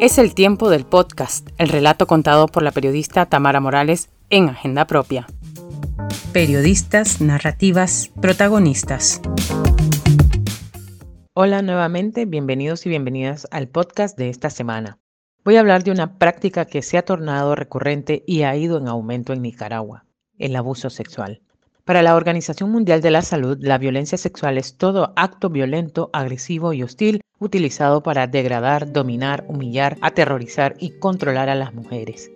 Es el tiempo del podcast, el relato contado por la periodista Tamara Morales en Agenda Propia. Periodistas, narrativas, protagonistas. Hola nuevamente, bienvenidos y bienvenidas al podcast de esta semana. Voy a hablar de una práctica que se ha tornado recurrente y ha ido en aumento en Nicaragua, el abuso sexual. Para la Organización Mundial de la Salud, la violencia sexual es todo acto violento, agresivo y hostil utilizado para degradar, dominar, humillar, aterrorizar y controlar a las mujeres.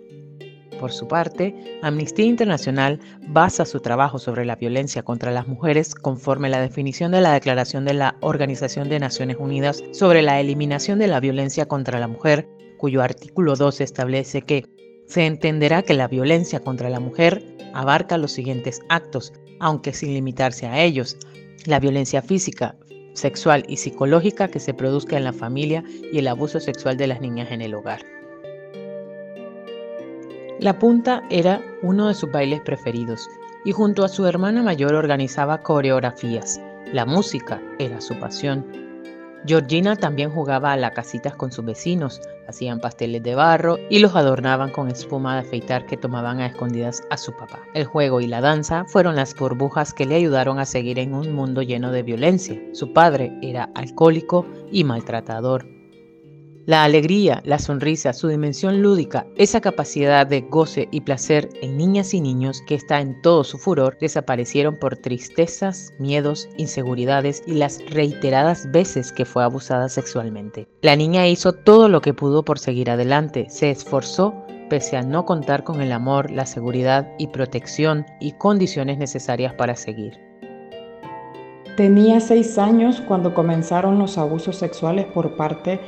Por su parte, Amnistía Internacional basa su trabajo sobre la violencia contra las mujeres conforme la definición de la Declaración de la Organización de Naciones Unidas sobre la eliminación de la violencia contra la mujer, cuyo artículo 2 establece que se entenderá que la violencia contra la mujer abarca los siguientes actos, aunque sin limitarse a ellos. La violencia física, sexual y psicológica que se produzca en la familia y el abuso sexual de las niñas en el hogar. La punta era uno de sus bailes preferidos y junto a su hermana mayor organizaba coreografías. La música era su pasión Georgina también jugaba a la casitas con sus vecinos, hacían pasteles de barro y los adornaban con espuma de afeitar que tomaban a escondidas a su papá. El juego y la danza fueron las burbujas que le ayudaron a seguir en un mundo lleno de violencia. Su padre era alcohólico y maltratador. La alegría, la sonrisa, su dimensión lúdica, esa capacidad de goce y placer en niñas y niños que está en todo su furor, desaparecieron por tristezas, miedos, inseguridades y las reiteradas veces que fue abusada sexualmente. La niña hizo todo lo que pudo por seguir adelante, se esforzó pese a no contar con el amor, la seguridad y protección y condiciones necesarias para seguir. Tenía seis años cuando comenzaron los abusos sexuales por parte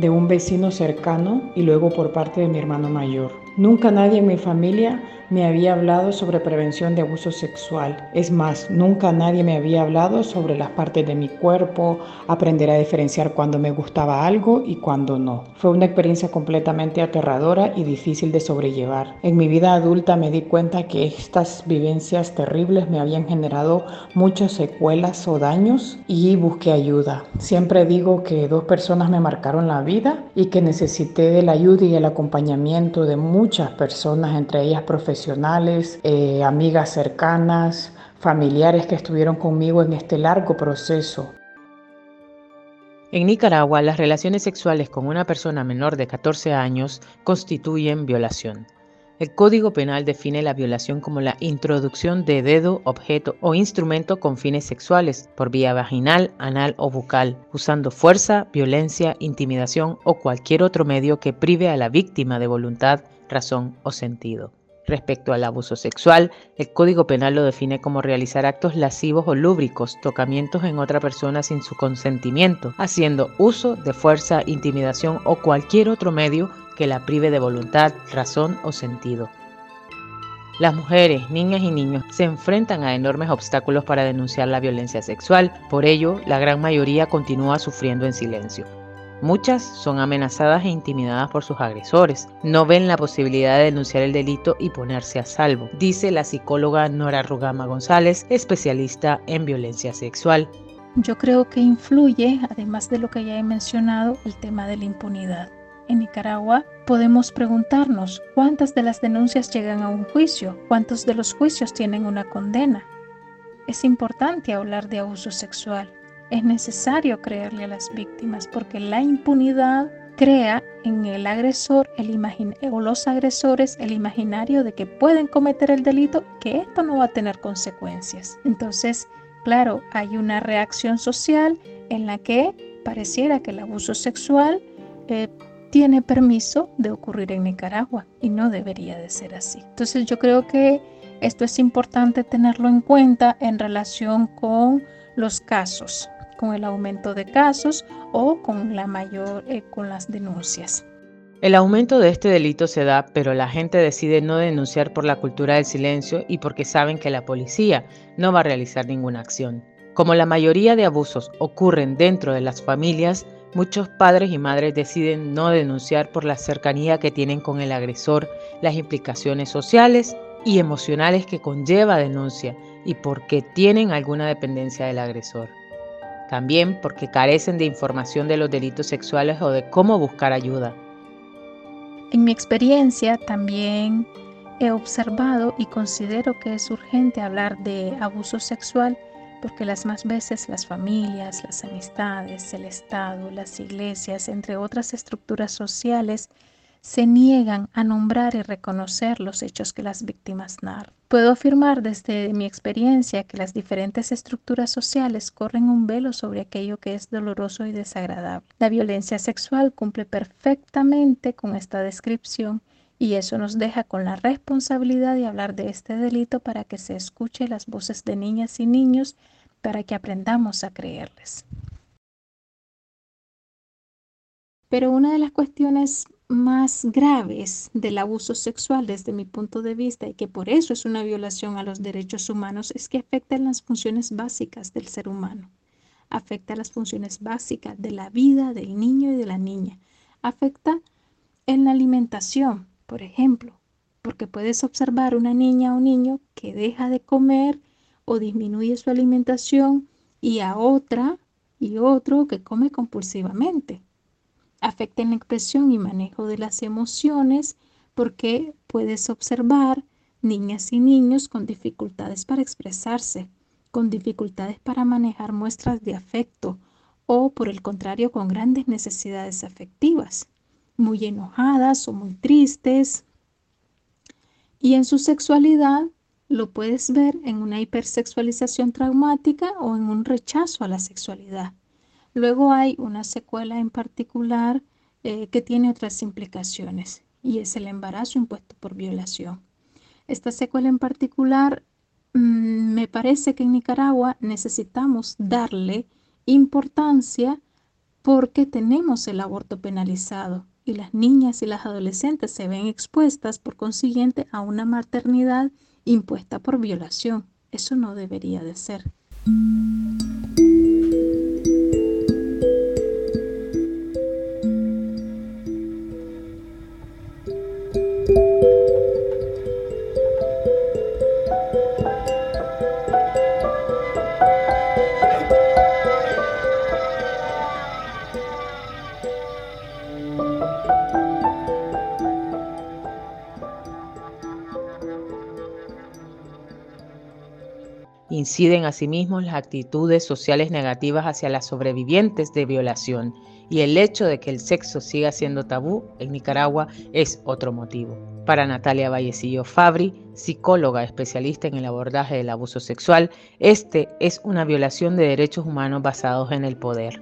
de un vecino cercano y luego por parte de mi hermano mayor. Nunca nadie en mi familia me había hablado sobre prevención de abuso sexual. Es más, nunca nadie me había hablado sobre las partes de mi cuerpo, aprender a diferenciar cuando me gustaba algo y cuando no. Fue una experiencia completamente aterradora y difícil de sobrellevar. En mi vida adulta me di cuenta que estas vivencias terribles me habían generado muchas secuelas o daños y busqué ayuda. Siempre digo que dos personas me marcaron la vida y que necesité de la ayuda y el acompañamiento de muchas personas, entre ellas profesionales eh, amigas cercanas, familiares que estuvieron conmigo en este largo proceso. En Nicaragua, las relaciones sexuales con una persona menor de 14 años constituyen violación. El Código Penal define la violación como la introducción de dedo, objeto o instrumento con fines sexuales por vía vaginal, anal o bucal, usando fuerza, violencia, intimidación o cualquier otro medio que prive a la víctima de voluntad, razón o sentido. Respecto al abuso sexual, el Código Penal lo define como realizar actos lascivos o lúbricos, tocamientos en otra persona sin su consentimiento, haciendo uso de fuerza, intimidación o cualquier otro medio que la prive de voluntad, razón o sentido. Las mujeres, niñas y niños se enfrentan a enormes obstáculos para denunciar la violencia sexual, por ello la gran mayoría continúa sufriendo en silencio. Muchas son amenazadas e intimidadas por sus agresores. No ven la posibilidad de denunciar el delito y ponerse a salvo, dice la psicóloga Nora Rugama González, especialista en violencia sexual. Yo creo que influye, además de lo que ya he mencionado, el tema de la impunidad. En Nicaragua podemos preguntarnos cuántas de las denuncias llegan a un juicio, cuántos de los juicios tienen una condena. Es importante hablar de abuso sexual, es necesario creerle a las víctimas porque la impunidad crea en el agresor el o los agresores el imaginario de que pueden cometer el delito, que esto no va a tener consecuencias. Entonces, claro, hay una reacción social en la que pareciera que el abuso sexual eh, tiene permiso de ocurrir en Nicaragua y no debería de ser así. Entonces yo creo que esto es importante tenerlo en cuenta en relación con los casos con el aumento de casos o con la mayor eh, con las denuncias. El aumento de este delito se da, pero la gente decide no denunciar por la cultura del silencio y porque saben que la policía no va a realizar ninguna acción. Como la mayoría de abusos ocurren dentro de las familias, muchos padres y madres deciden no denunciar por la cercanía que tienen con el agresor, las implicaciones sociales y emocionales que conlleva denuncia y porque tienen alguna dependencia del agresor. También porque carecen de información de los delitos sexuales o de cómo buscar ayuda. En mi experiencia también he observado y considero que es urgente hablar de abuso sexual porque las más veces las familias, las amistades, el Estado, las iglesias, entre otras estructuras sociales, se niegan a nombrar y reconocer los hechos que las víctimas narran. Puedo afirmar desde mi experiencia que las diferentes estructuras sociales corren un velo sobre aquello que es doloroso y desagradable. La violencia sexual cumple perfectamente con esta descripción y eso nos deja con la responsabilidad de hablar de este delito para que se escuche las voces de niñas y niños para que aprendamos a creerles. Pero una de las cuestiones más graves del abuso sexual desde mi punto de vista y que por eso es una violación a los derechos humanos es que afecta las funciones básicas del ser humano. Afecta las funciones básicas de la vida del niño y de la niña. Afecta en la alimentación, por ejemplo, porque puedes observar una niña o niño que deja de comer o disminuye su alimentación y a otra y otro que come compulsivamente afecta en la expresión y manejo de las emociones porque puedes observar niñas y niños con dificultades para expresarse, con dificultades para manejar muestras de afecto o por el contrario con grandes necesidades afectivas, muy enojadas o muy tristes. Y en su sexualidad lo puedes ver en una hipersexualización traumática o en un rechazo a la sexualidad. Luego hay una secuela en particular eh, que tiene otras implicaciones y es el embarazo impuesto por violación. Esta secuela en particular, mm, me parece que en Nicaragua necesitamos darle importancia porque tenemos el aborto penalizado y las niñas y las adolescentes se ven expuestas por consiguiente a una maternidad impuesta por violación. Eso no debería de ser. Inciden asimismo las actitudes sociales negativas hacia las sobrevivientes de violación y el hecho de que el sexo siga siendo tabú en Nicaragua es otro motivo. Para Natalia Vallecillo Fabri, psicóloga especialista en el abordaje del abuso sexual, este es una violación de derechos humanos basados en el poder.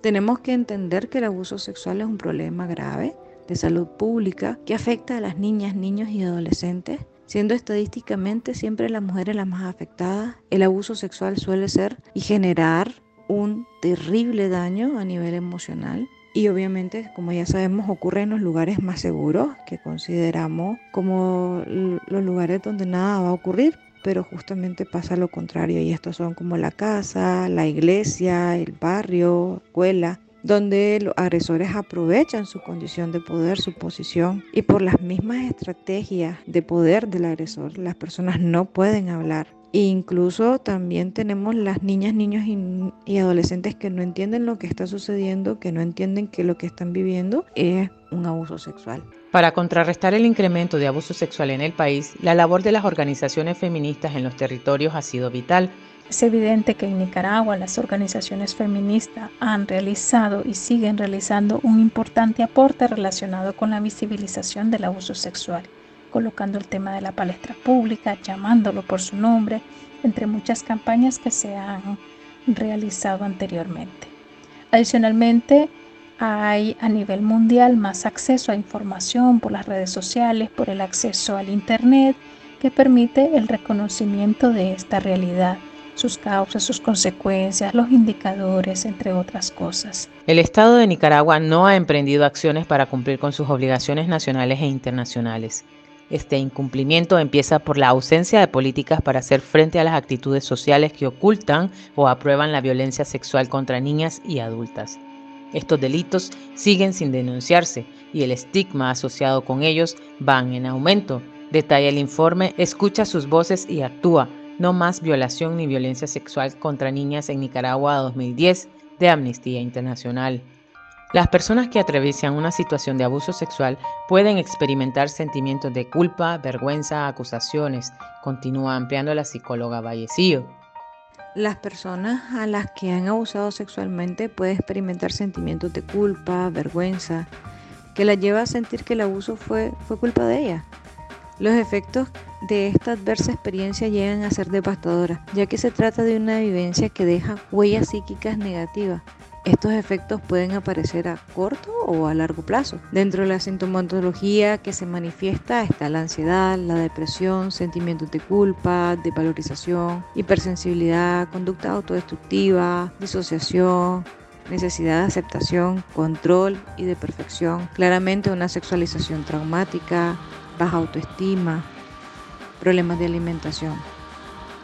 Tenemos que entender que el abuso sexual es un problema grave de salud pública que afecta a las niñas, niños y adolescentes Siendo estadísticamente siempre la mujer es la más afectada, el abuso sexual suele ser y generar un terrible daño a nivel emocional. Y obviamente, como ya sabemos, ocurre en los lugares más seguros que consideramos como los lugares donde nada va a ocurrir, pero justamente pasa lo contrario y estos son como la casa, la iglesia, el barrio, escuela donde los agresores aprovechan su condición de poder, su posición, y por las mismas estrategias de poder del agresor, las personas no pueden hablar. E incluso también tenemos las niñas, niños y, adolescentes que no entienden lo que está sucediendo, que no entienden que lo que están viviendo es un abuso sexual. Para contrarrestar el incremento de abuso sexual en el país, la labor de las organizaciones feministas en los territorios ha sido vital es evidente que en Nicaragua las organizaciones feministas han realizado y siguen realizando un importante aporte relacionado con la visibilización del abuso sexual, colocando el tema de la palestra pública, llamándolo por su nombre, entre muchas campañas que se han realizado anteriormente. Adicionalmente, hay a nivel mundial más acceso a información por las redes sociales, por el acceso al Internet, que permite el reconocimiento de esta realidad sus causas, sus consecuencias, los indicadores, entre otras cosas. El Estado de Nicaragua no ha emprendido acciones para cumplir con sus obligaciones nacionales e internacionales. Este incumplimiento empieza por la ausencia de políticas para hacer frente a las actitudes sociales que ocultan o aprueban la violencia sexual contra niñas y adultas. Estos delitos siguen sin denunciarse y el estigma asociado con ellos van en aumento. Detalla el informe Escucha sus voces y actúa No más violación ni violencia sexual contra niñas en Nicaragua 2010 de Amnistía Internacional. Las personas que atraviesan una situación de abuso sexual pueden experimentar sentimientos de culpa, vergüenza, acusaciones, continúa ampliando la psicóloga Vallecillo. Las personas a las que han abusado sexualmente pueden experimentar sentimientos de culpa, vergüenza, que las lleva a sentir que el abuso fue, fue culpa de ella. Los efectos de esta adversa experiencia llegan a ser devastadoras, ya que se trata de una vivencia que deja huellas psíquicas negativas. Estos efectos pueden aparecer a corto o a largo plazo. Dentro de la sintomatología que se manifiesta está la ansiedad, la depresión, sentimientos de culpa, de valorización, hipersensibilidad, conducta autodestructiva, disociación, necesidad de aceptación, control y de perfección, claramente una sexualización traumática, baja autoestima, problemas de alimentación.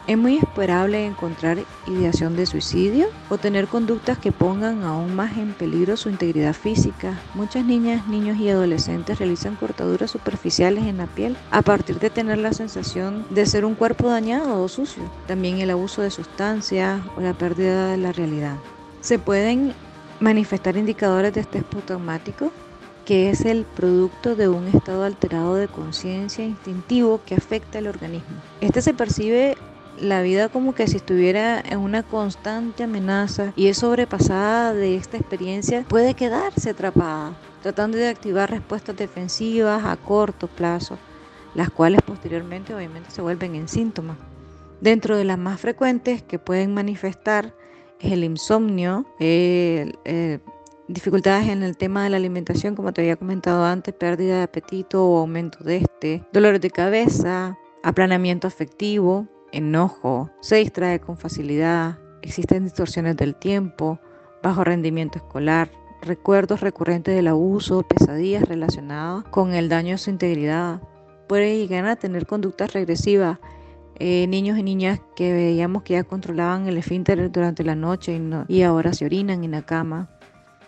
Es muy esperable encontrar ideación de suicidio o tener conductas que pongan aún más en peligro su integridad física. Muchas niñas, niños y adolescentes realizan cortaduras superficiales en la piel a partir de tener la sensación de ser un cuerpo dañado o sucio. También el abuso de sustancias o la pérdida de la realidad. Se pueden manifestar indicadores de estrés postraumático que es el producto de un estado alterado de conciencia instintivo que afecta al organismo. Este se percibe la vida como que si estuviera en una constante amenaza y es sobrepasada de esta experiencia, puede quedarse atrapada, tratando de activar respuestas defensivas a corto plazo, las cuales posteriormente obviamente se vuelven en síntomas. Dentro de las más frecuentes que pueden manifestar es el insomnio, dificultades en el tema de la alimentación, como te había comentado antes, pérdida de apetito o aumento de este, dolores de cabeza, aplanamiento afectivo, enojo, se distrae con facilidad, existen distorsiones del tiempo, bajo rendimiento escolar, recuerdos recurrentes del abuso, pesadillas relacionadas con el daño a su integridad. Puede llegar a tener conductas regresivas. Eh, niños y niñas que veíamos que ya controlaban el esfínter durante la noche y, y ahora se orinan en la cama.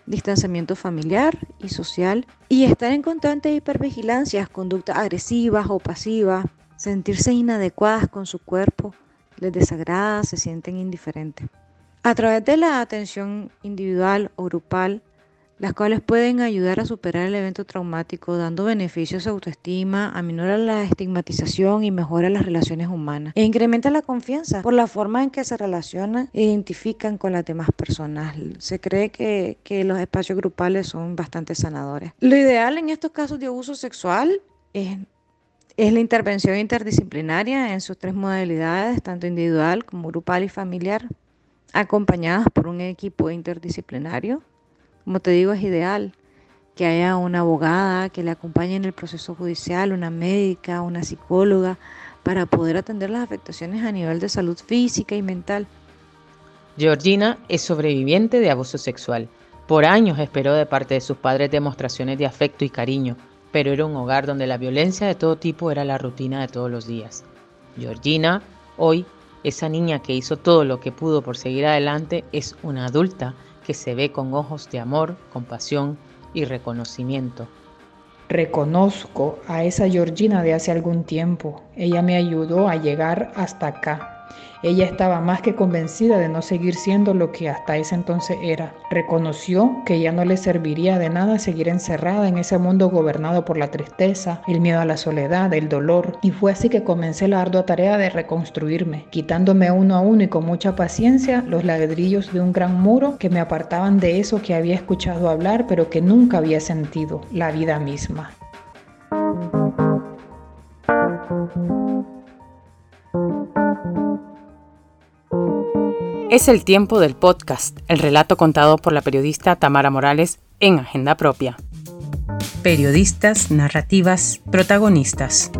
Distanciamiento familiar y social. Y estar en constante hipervigilancia, conductas agresivas o pasivas, sentirse inadecuadas con su cuerpo, les desagrada, se sienten indiferentes. A través de la atención individual o grupal, las cuales pueden ayudar a superar el evento traumático, dando beneficios a autoestima, aminora la estigmatización y mejora las relaciones humanas. E incrementa la confianza por la forma en que se relacionan e identifican con las demás personas. Se cree que, que los espacios grupales son bastante sanadores. Lo ideal en estos casos de abuso sexual es es la intervención interdisciplinaria en sus tres modalidades, tanto individual como grupal y familiar, acompañadas por un equipo interdisciplinario. Como te digo, es ideal que haya una abogada que le acompañe en el proceso judicial, una médica, una psicóloga, para poder atender las afectaciones a nivel de salud física y mental. Georgina es sobreviviente de abuso sexual. Por años esperó de parte de sus padres demostraciones de afecto y cariño, pero era un hogar donde la violencia de todo tipo era la rutina de todos los días. Georgina, hoy, esa niña que hizo todo lo que pudo por seguir adelante, es una adulta que se ve con ojos de amor, compasión y reconocimiento. Reconozco a esa Georgina de hace algún tiempo. Ella me ayudó a llegar hasta acá. Ella estaba más que convencida de no seguir siendo lo que hasta ese entonces era. Reconoció que ya no le serviría de nada seguir encerrada en ese mundo gobernado por la tristeza, el miedo a la soledad, el dolor. Y fue así que comencé la ardua tarea de reconstruirme, quitándome uno a uno y con mucha paciencia los ladrillos de un gran muro que me apartaban de eso que había escuchado hablar pero que nunca había sentido, la vida misma. Es el tiempo del podcast, el relato contado por la periodista Tamara Morales en Agenda Propia. Periodistas, narrativas, protagonistas.